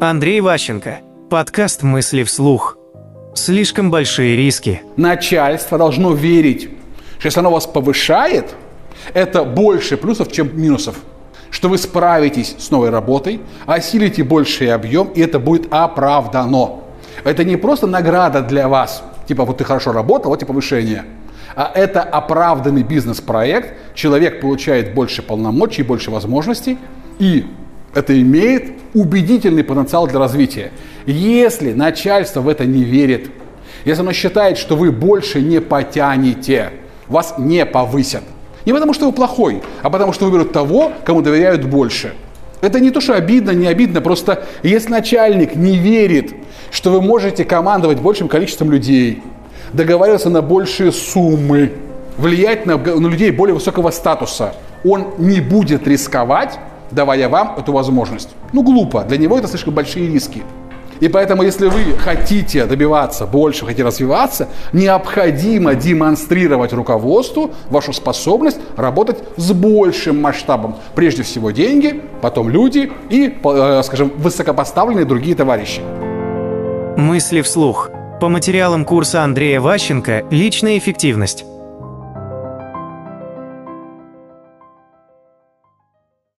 Андрей Ващенко. Подкаст «Мысли вслух». Слишком большие риски. Начальство должно верить, что если оно вас повышает, это больше плюсов, чем минусов. Что вы справитесь с новой работой, осилите больший объем, и это будет оправдано. Это не просто награда для вас, типа вот ты хорошо работал, вот тебе повышение. А это оправданный бизнес-проект, человек получает больше полномочий, больше возможностей, и это имеет убедительный потенциал для развития. Если начальство в это не верит, если оно считает, что вы больше не потянете, вас не повысят. Не потому, что вы плохой, а потому, что выберут того, кому доверяют больше. Это не то, что обидно, не обидно, просто если начальник не верит, что вы можете командовать большим количеством людей, договариваться на большие суммы, влиять на, на людей более высокого статуса, он не будет рисковать давая вам эту возможность. Ну, глупо. Для него это слишком большие риски. И поэтому, если вы хотите добиваться больше, хотите развиваться, необходимо демонстрировать руководству вашу способность работать с большим масштабом. Прежде всего деньги, потом люди и, э, скажем, высокопоставленные другие товарищи. Мысли вслух. По материалам курса Андрея Ващенко «Личная эффективность».